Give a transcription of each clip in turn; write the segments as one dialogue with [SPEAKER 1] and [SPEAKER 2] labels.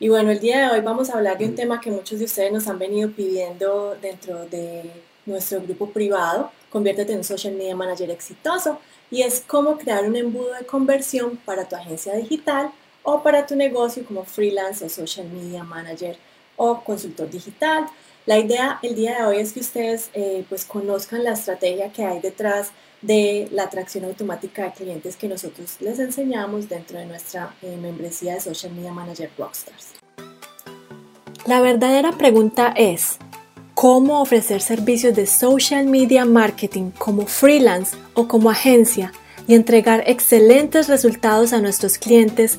[SPEAKER 1] Y bueno, el día de hoy vamos a hablar de un tema que muchos de ustedes nos han venido pidiendo dentro de nuestro grupo privado, Conviértete en un Social Media Manager exitoso, y es cómo crear un embudo de conversión para tu agencia digital o para tu negocio como freelance o social media manager o consultor digital. La idea el día de hoy es que ustedes eh, pues conozcan la estrategia que hay detrás de la atracción automática de clientes que nosotros les enseñamos dentro de nuestra eh, membresía de Social Media Manager Rockstars. La verdadera pregunta es, ¿cómo ofrecer servicios de social media marketing como freelance o como agencia y entregar excelentes resultados a nuestros clientes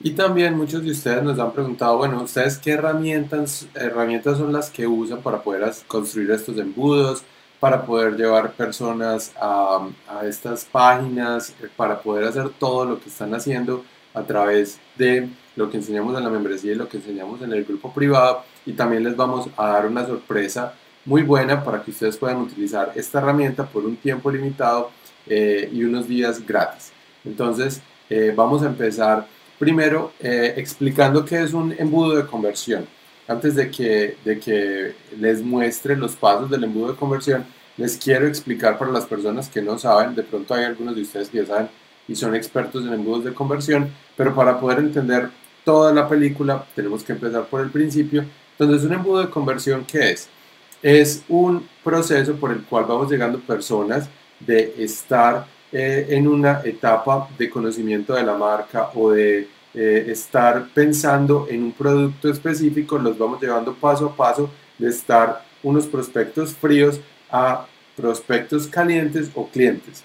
[SPEAKER 2] Y también muchos de ustedes nos han preguntado, bueno, ¿ustedes qué herramientas, herramientas son las que usan para poder construir estos embudos, para poder llevar personas a, a estas páginas, para poder hacer todo lo que están haciendo a través de lo que enseñamos en la membresía y lo que enseñamos en el grupo privado y también les vamos a dar una sorpresa muy buena para que ustedes puedan utilizar esta herramienta por un tiempo limitado eh, y unos días gratis. Entonces eh, vamos a empezar primero eh, explicando qué es un embudo de conversión. Antes de que, de que les muestre los pasos del embudo de conversión, les quiero explicar para las personas que no saben, de pronto hay algunos de ustedes que ya saben y son expertos en embudos de conversión, pero para poder entender toda la película, tenemos que empezar por el principio. Entonces, un embudo de conversión, ¿qué es? Es un proceso por el cual vamos llegando personas de estar eh, en una etapa de conocimiento de la marca o de eh, estar pensando en un producto específico, los vamos llevando paso a paso de estar unos prospectos fríos a prospectos calientes o clientes.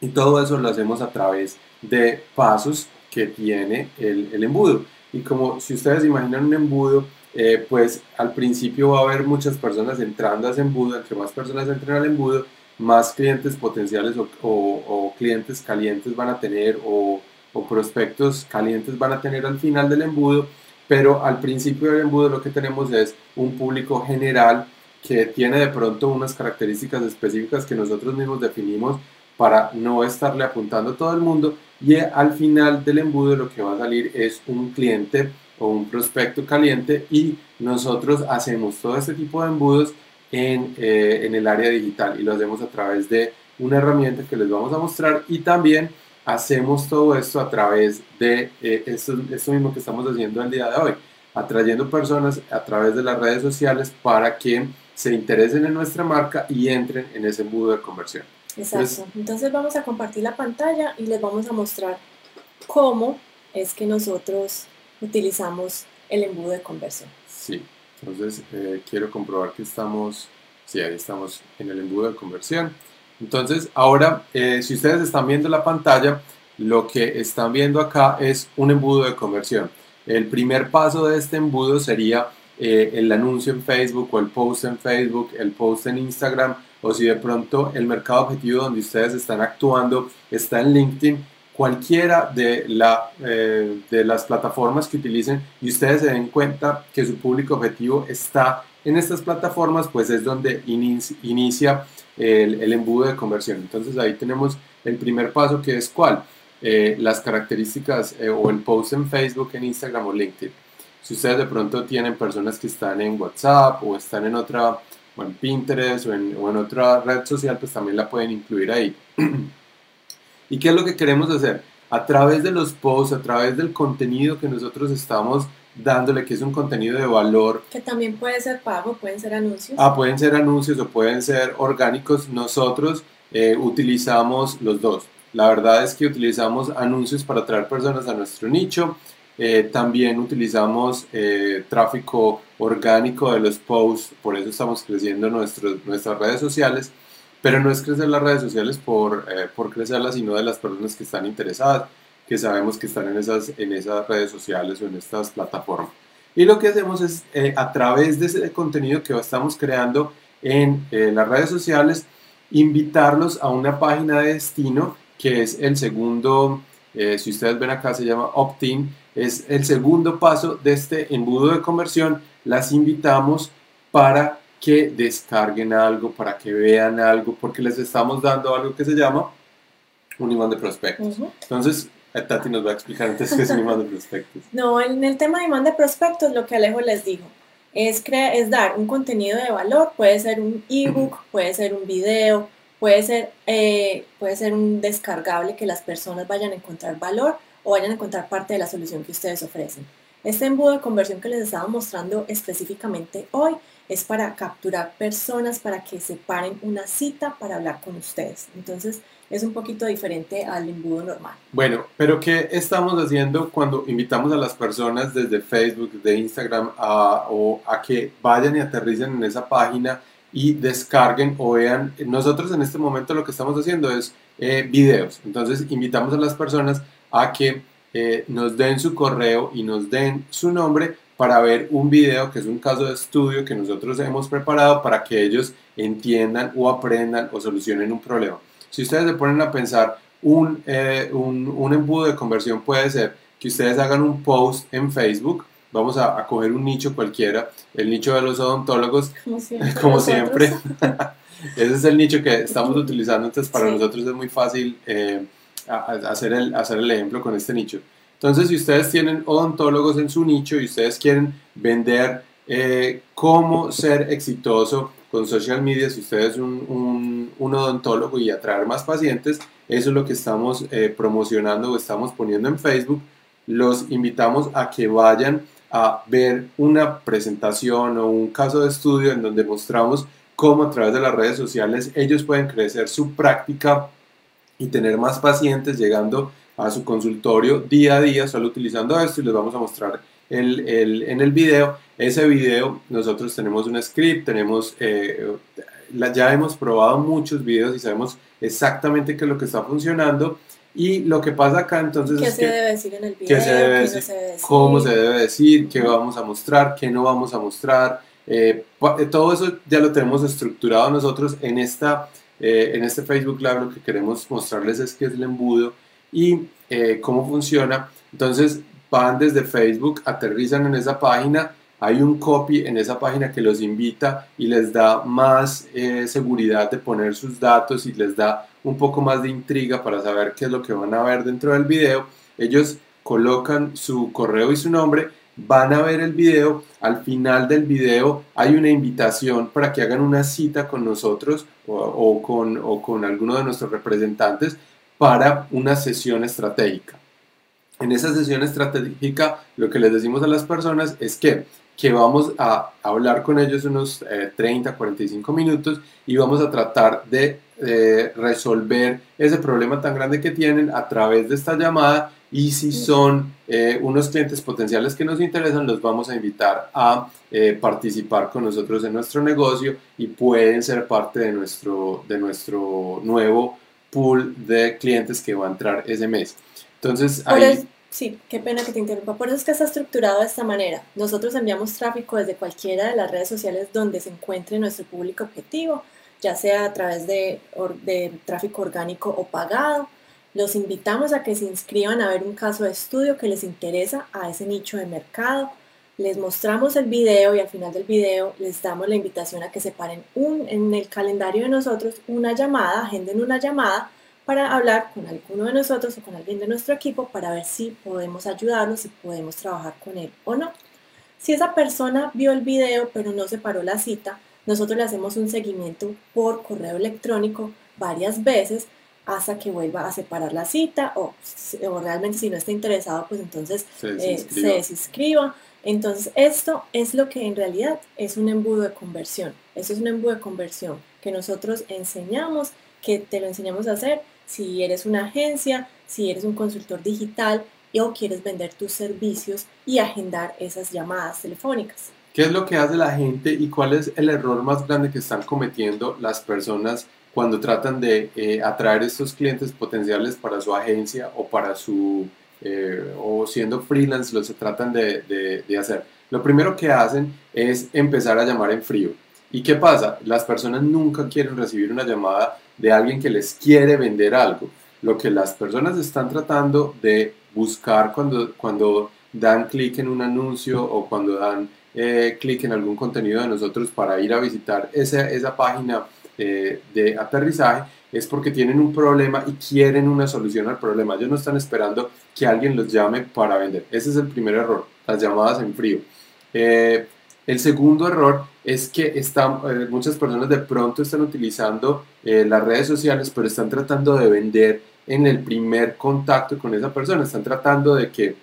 [SPEAKER 2] Y todo eso lo hacemos a través de pasos que tiene el, embudo. Y como si ustedes imaginan un embudo, eh, pues al principio va a haber muchas personas entrando a ese embudo, entre más personas entren al embudo, más clientes potenciales o, clientes calientes van a tener o, o, prospectos calientes van a tener al final del embudo, pero al principio del embudo lo que tenemos es un público general que tiene de pronto unas características específicas que nosotros mismos definimos para no estarle apuntando a todo el mundo y al final del embudo lo que va a salir es un cliente o un prospecto caliente y nosotros hacemos todo este tipo de embudos en, eh, en, el área digital y lo hacemos a través de una herramienta que les vamos a mostrar y también hacemos todo esto a través de eh, esto, esto mismo que estamos haciendo el día de hoy, atrayendo personas a través de las redes sociales para que se interesen en nuestra marca y entren en ese embudo de conversión.
[SPEAKER 1] Exacto. Entonces vamos a compartir la pantalla y les vamos a mostrar cómo es que nosotros utilizamos el embudo de conversión.
[SPEAKER 2] Sí, entonces eh, quiero comprobar que estamos, sí, ahí estamos en el embudo de conversión. Entonces ahora, eh, si ustedes están viendo la pantalla, lo que están viendo acá es un embudo de conversión. El primer paso de este embudo sería eh, el anuncio en Facebook o el post en Facebook, el post en Instagram o si de pronto el mercado objetivo donde ustedes están actuando está en LinkedIn, cualquiera de, la, eh, de las plataformas que utilicen y ustedes se den cuenta que su público objetivo está en estas plataformas, pues es donde inicia el, embudo de conversión. Entonces ahí tenemos el primer paso que es cuál, eh, las características eh, o el post en Facebook, en Instagram o LinkedIn. Si ustedes de pronto tienen personas que están en WhatsApp o están en otra o en Pinterest o en otra red social, pues también la pueden incluir ahí. ¿Y qué es lo que queremos hacer? A través de los posts, a través del contenido que nosotros estamos dándole, que es un contenido de valor.
[SPEAKER 1] Que también puede ser pago, pueden ser anuncios.
[SPEAKER 2] Ah, pueden ser anuncios o pueden ser orgánicos. Nosotros eh, utilizamos los dos. La verdad es que utilizamos anuncios para atraer personas a nuestro nicho eh, también utilizamos eh, tráfico orgánico de los posts, por eso estamos creciendo nuestros, nuestras redes sociales, pero no es crecer las redes sociales por, eh, por crecerlas, sino de las personas que están interesadas, que sabemos que están en esas, en esas redes sociales o en estas plataformas. Y lo que hacemos es, a través de ese contenido que estamos creando en las redes sociales, invitarlos a una página de destino que es el segundo, eh, si ustedes ven acá se llama opt-in, es el segundo paso de este embudo de conversión. Las invitamos para que descarguen algo, para que vean algo, porque les estamos dando algo que se llama un imán de prospectos. Entonces, eh, Tati nos va a explicar entonces qué es un imán de prospectos.
[SPEAKER 1] No, en el tema de imán de prospectos, lo que Alejo les dijo, es, es dar un contenido de valor, puede ser un ebook, puede ser un video, puede ser, eh, puede ser un descargable que las personas vayan a encontrar valor o vayan a encontrar parte de la solución que ustedes ofrecen. Este embudo de conversión que les estaba mostrando específicamente hoy es para capturar personas para que separen una cita para hablar con ustedes. Entonces es un poquito diferente al embudo normal.
[SPEAKER 2] Bueno, pero ¿qué estamos haciendo cuando invitamos a las personas desde Facebook, de Instagram, a, o a que vayan y aterricen en esa página y descarguen o vean? Nosotros en este momento lo que estamos haciendo es eh, videos. Entonces invitamos a las personas a que eh, nos den su correo y nos den su nombre para ver un video que es un caso de estudio que nosotros hemos preparado para que ellos entiendan o aprendan o solucionen un problema. Si ustedes se ponen a pensar, un, eh, un, un, embudo de conversión puede ser que ustedes hagan un post en Facebook, vamos a, coger un nicho cualquiera, el nicho de los odontólogos, como siempre. Ese es el nicho que estamos utilizando, entonces para nosotros es muy fácil eh, hacer, el, hacer el ejemplo con este nicho. Entonces, si ustedes tienen odontólogos en su nicho y ustedes quieren vender eh, cómo ser exitoso con social media, si ustedes es un, un, odontólogo y atraer más pacientes, eso es lo que estamos eh, promocionando o estamos poniendo en Facebook. Los invitamos a que vayan a ver una presentación o un caso de estudio en donde mostramos cómo a través de las redes sociales ellos pueden crecer su práctica y tener más pacientes llegando a su consultorio día a día solo utilizando esto y les vamos a mostrar el, el, en el video. Ese video nosotros tenemos un script, tenemos, eh, ya hemos probado muchos videos y sabemos exactamente qué es lo que está funcionando. Y lo que pasa acá entonces
[SPEAKER 1] ¿Qué
[SPEAKER 2] es
[SPEAKER 1] se
[SPEAKER 2] que,
[SPEAKER 1] debe decir en el video?
[SPEAKER 2] ¿qué se debe decir? ¿Cómo se debe decir? ¿Qué vamos a mostrar? ¿Qué no vamos a mostrar? Eh, eh, todo eso ya lo tenemos estructurado nosotros en, esta, en este Facebook Live. Lo que queremos mostrarles es qué es el embudo y eh, cómo funciona. Entonces van desde Facebook, aterrizan en esa página, hay un copy en esa página que los invita y les da más eh, seguridad de poner sus datos y les da un poco más de intriga para saber qué es lo que van a ver dentro del video. Ellos colocan su correo y su nombre, van a ver el video, al final del video hay una invitación para que hagan una cita con nosotros o, con, o con alguno de nuestros representantes para una sesión estratégica. En esa sesión estratégica lo que les decimos a las personas es que, que vamos a hablar con ellos unos 30, eh, 45 minutos y vamos a tratar de resolver ese problema tan grande que tienen a través de esta llamada y si son eh, unos clientes potenciales que nos interesan, los vamos a invitar a eh, participar con nosotros en nuestro negocio y pueden ser parte de nuestro, de nuestro nuevo pool de clientes que va a entrar ese mes. Entonces, ahí...
[SPEAKER 1] sí, qué pena que te interrumpa. Por eso es que está estructurado de esta manera. Nosotros enviamos tráfico desde cualquiera de las redes sociales donde se encuentre nuestro público objetivo, ya sea a través de, de tráfico orgánico o pagado. Los invitamos a que se inscriban a ver un caso de estudio que les interesa a ese nicho de mercado les mostramos el video y al final del video les damos la invitación a que separen un, en el calendario de nosotros una llamada, agenden una llamada para hablar con alguno de nosotros o con alguien de nuestro equipo para ver si podemos ayudarnos, si podemos trabajar con él o no. Si esa persona vio el video pero no separó la cita, nosotros le hacemos un seguimiento por correo electrónico varias veces hasta que vuelva a separar la cita o, realmente si no está interesado, pues entonces se desinscriba. Eh, entonces, esto es lo que en realidad es un embudo de conversión. Eso es un embudo de conversión que nosotros enseñamos, que te lo enseñamos a hacer si eres una agencia, si eres un consultor digital o quieres vender tus servicios y agendar esas llamadas telefónicas.
[SPEAKER 2] ¿Qué es lo que hace la gente y cuál es el error más grande que están cometiendo las personas cuando tratan de eh, atraer estos clientes potenciales para su agencia o para su eh, o siendo freelance lo se tratan de, hacer. Lo primero que hacen es empezar a llamar en frío. ¿Y qué pasa? Las personas nunca quieren recibir una llamada de alguien que les quiere vender algo. Lo que las personas están tratando de buscar cuando, cuando dan clic en un anuncio o cuando dan eh, clic en algún contenido de nosotros para ir a visitar esa, esa página eh, de aterrizaje es porque tienen un problema y quieren una solución al problema. Ellos no están esperando que alguien los llame para vender. Ese es el primer error, las llamadas en frío. Eh, el segundo error es que están, muchas personas de pronto están utilizando las redes sociales, pero están tratando de vender en el primer contacto con esa persona. Están tratando de que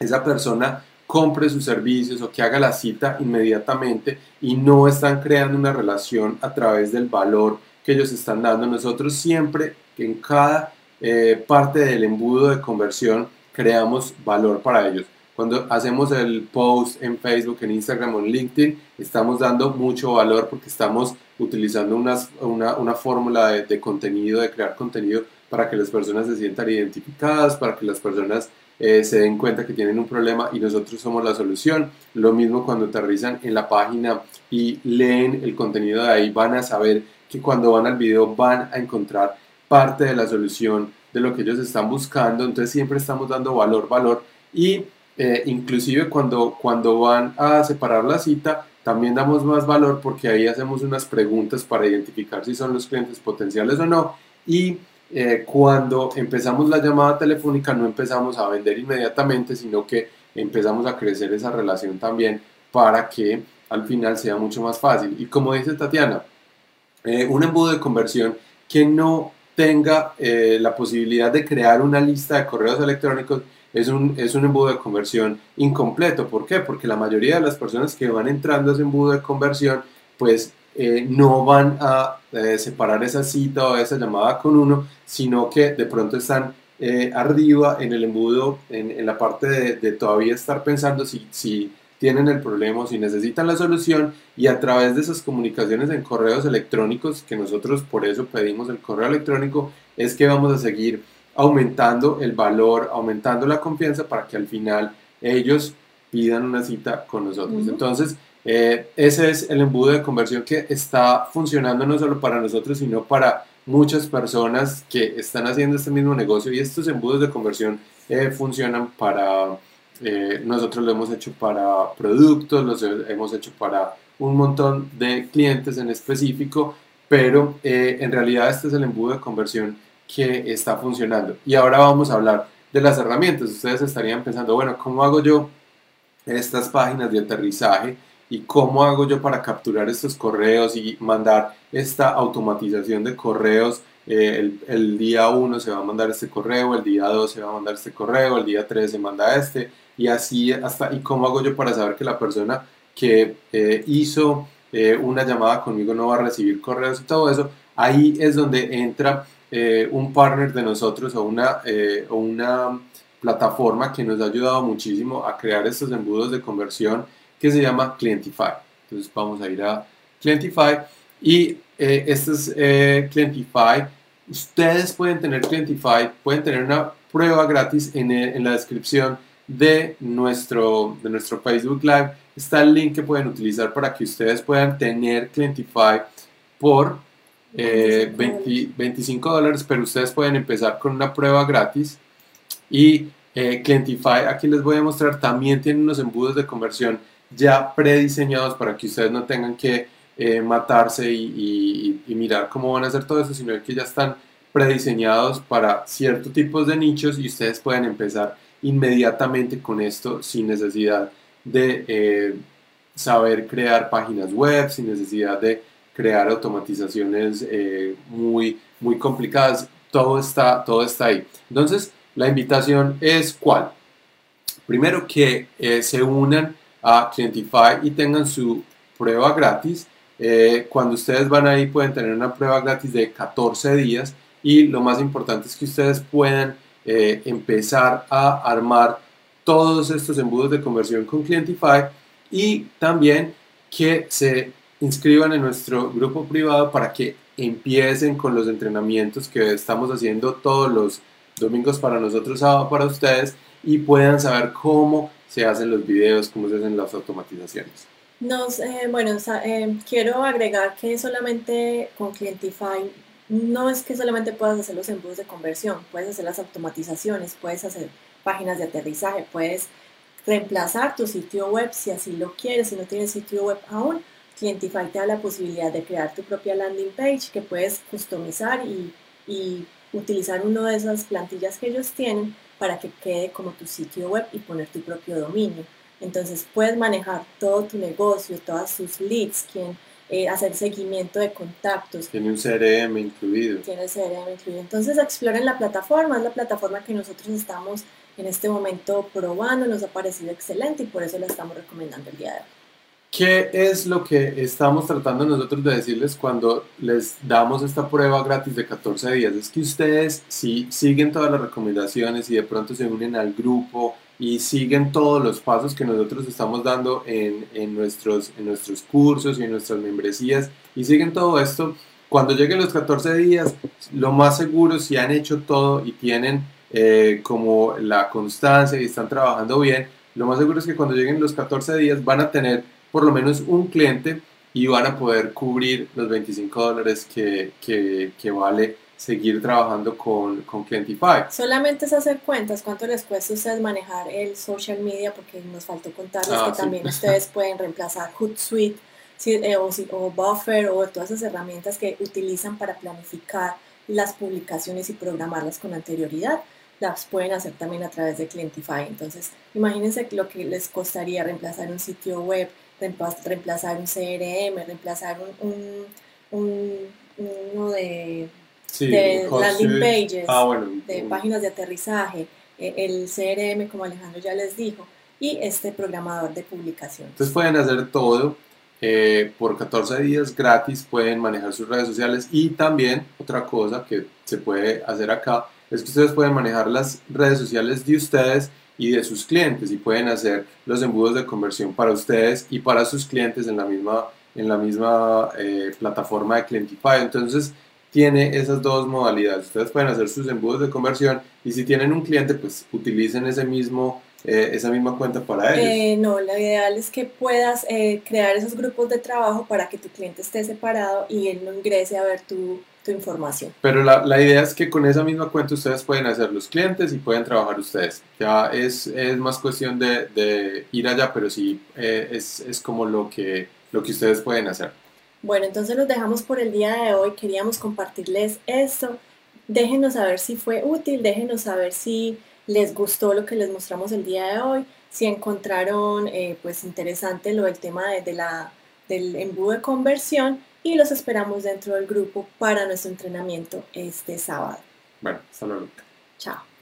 [SPEAKER 2] esa persona compre sus servicios o que haga la cita inmediatamente y no están creando una relación a través del valor que ellos están dando. Nosotros siempre, en cada eh, parte del embudo de conversión, creamos valor para ellos. Cuando hacemos el post en Facebook, en Instagram o en LinkedIn, estamos dando mucho valor porque estamos utilizando una, una, fórmula de, de contenido, de crear contenido para que las personas se sientan identificadas, para que las personas eh, se den cuenta que tienen un problema y nosotros somos la solución. Lo mismo cuando aterrizan en la página y leen el contenido de ahí, van a saber que cuando van al video van a encontrar parte de la solución de lo que ellos están buscando. Entonces siempre estamos dando valor, valor y eh, inclusive cuando, cuando van a separar la cita, también damos más valor porque ahí hacemos unas preguntas para identificar si son los clientes potenciales o no y eh, cuando empezamos la llamada telefónica no empezamos a vender inmediatamente, sino que empezamos a crecer esa relación también para que al final sea mucho más fácil. Y como dice Tatiana, eh, un embudo de conversión que no tenga eh, la posibilidad de crear una lista de correos electrónicos es un, es un embudo de conversión incompleto. ¿Por qué? Porque la mayoría de las personas que van entrando a ese embudo de conversión, pues eh, no van a eh, separar esa cita o esa llamada con uno, sino que de pronto están eh, arriba en el embudo, en, en la parte de, de, todavía estar pensando si, si tienen el problema o si necesitan la solución y a través de esas comunicaciones en correos electrónicos, que nosotros por eso pedimos el correo electrónico, es que vamos a seguir aumentando el valor, aumentando la confianza para que al final ellos pidan una cita con nosotros. Entonces, eh, ese es el embudo de conversión que está funcionando no solo para nosotros, sino para muchas personas que están haciendo este mismo negocio y estos embudos de conversión eh, funcionan para, eh, nosotros lo hemos hecho para productos, los hemos hecho para un montón de clientes en específico, pero en realidad este es el embudo de conversión que está funcionando. Y ahora vamos a hablar de las herramientas. Ustedes estarían pensando, bueno, ¿cómo hago yo estas páginas de aterrizaje? Y cómo hago yo para capturar estos correos y mandar esta automatización de correos. Eh, el, día 1 se va a mandar este correo, el día 2 se va a mandar este correo, el día 3 se manda este y así hasta y cómo hago yo para saber que la persona que eh, hizo eh, una llamada conmigo no va a recibir correos y todo eso. Ahí es donde entra un partner de nosotros o una, o una plataforma que nos ha ayudado muchísimo a crear estos embudos de conversión que se llama Clientify. Entonces vamos a ir a Clientify y eh, este es eh, Clientify. Ustedes pueden tener Clientify, pueden tener una prueba gratis en, en, la descripción de nuestro, de nuestro Facebook Live. Está el link que pueden utilizar para que ustedes puedan tener Clientify por eh, 25 dólares, pero ustedes pueden empezar con una prueba gratis. Y eh, Clientify, aquí les voy a mostrar, también tiene unos embudos de conversión ya prediseñados para que ustedes no tengan que eh, matarse y, mirar cómo van a hacer todo eso, sino que ya están prediseñados para ciertos tipos de nichos y ustedes pueden empezar inmediatamente con esto sin necesidad de eh, saber crear páginas web, sin necesidad de crear automatizaciones eh, muy, muy complicadas. Todo está, todo está ahí. Entonces, la invitación es cuál? Primero que se unan a Clientify y tengan su prueba gratis. Eh, cuando ustedes van ahí pueden tener una prueba gratis de 14 días y lo más importante es que ustedes puedan eh, empezar a armar todos estos embudos de conversión con Clientify y también que se inscriban en nuestro grupo privado para que empiecen con los entrenamientos que estamos haciendo todos los domingos para nosotros, sábado para ustedes y puedan saber cómo se hacen los videos, cómo se hacen las automatizaciones.
[SPEAKER 1] Nos, eh, bueno, quiero agregar que solamente con Clientify no es que solamente puedas hacer los embudos de conversión, puedes hacer las automatizaciones, puedes hacer páginas de aterrizaje, puedes reemplazar tu sitio web si así lo quieres, si no tienes sitio web aún. Clientify te da la posibilidad de crear tu propia landing page que puedes customizar y, y utilizar una de esas plantillas que ellos tienen para que quede como tu sitio web y poner tu propio dominio. Entonces puedes manejar todo tu negocio, todas sus leads, quien, eh, hacer seguimiento de contactos.
[SPEAKER 2] Tiene un CRM incluido.
[SPEAKER 1] Tiene CRM incluido. Entonces exploren la plataforma, es la plataforma que nosotros estamos en este momento probando, nos ha parecido excelente y por eso la estamos recomendando el día de hoy.
[SPEAKER 2] ¿Qué es lo que estamos tratando nosotros de decirles cuando les damos esta prueba gratis de 14 días? Es que ustedes, si siguen todas las recomendaciones y de pronto se unen al grupo y siguen todos los pasos que nosotros estamos dando en, en, nuestros, en nuestros cursos y en nuestras membresías y siguen todo esto, cuando lleguen los 14 días, lo más seguro, si han hecho todo y tienen eh, como la constancia y están trabajando bien, lo más seguro es que cuando lleguen los 14 días van a tener por lo menos un cliente y van a poder cubrir los 25 dólares que, que, que vale seguir trabajando con, con Clientify.
[SPEAKER 1] Solamente es hacer cuentas, cuánto les cuesta a ustedes manejar el social media, porque nos faltó contarles ah, que también ustedes pueden reemplazar Hootsuite eh, o, o, Buffer o todas esas herramientas que utilizan para planificar las publicaciones y programarlas con anterioridad. Las pueden hacer también a través de Clientify. Entonces, imagínense lo que les costaría reemplazar un sitio web, reemplazar un CRM, reemplazar un, un, uno de, landing pages,
[SPEAKER 2] ah,
[SPEAKER 1] de páginas de aterrizaje, e, el CRM, como Alejandro ya les dijo, y este programador de publicación.
[SPEAKER 2] Entonces pueden hacer todo. Eh, por 14 días gratis pueden manejar sus redes sociales y también otra cosa que se puede hacer acá es que ustedes pueden manejar las redes sociales de ustedes y de sus clientes y pueden hacer los embudos de conversión para ustedes y para sus clientes en la misma, en la misma eh, plataforma de Clientify. Entonces tiene esas dos modalidades. Ustedes pueden hacer sus embudos de conversión y si tienen un cliente, pues utilicen ese mismo, eh, esa misma cuenta para ellos.
[SPEAKER 1] Eh, no, lo ideal es que puedas crear esos grupos de trabajo para que tu cliente esté separado y él no ingrese a ver tu tu información.
[SPEAKER 2] Pero la, la, idea es que con esa misma cuenta ustedes pueden hacer los clientes y pueden trabajar ustedes. Ya es, es más cuestión de, de, ir allá, pero sí eh, es, es, como lo que, lo que ustedes pueden hacer.
[SPEAKER 1] Bueno, entonces los dejamos por el día de hoy. Queríamos compartirles esto. Déjenos saber si fue útil, déjenos saber si les gustó lo que les mostramos el día de hoy, si encontraron eh, pues interesante lo del tema de, de la, del embudo de conversión y los esperamos dentro del grupo para nuestro entrenamiento este sábado.
[SPEAKER 2] Bueno, hasta luego.
[SPEAKER 1] Chao.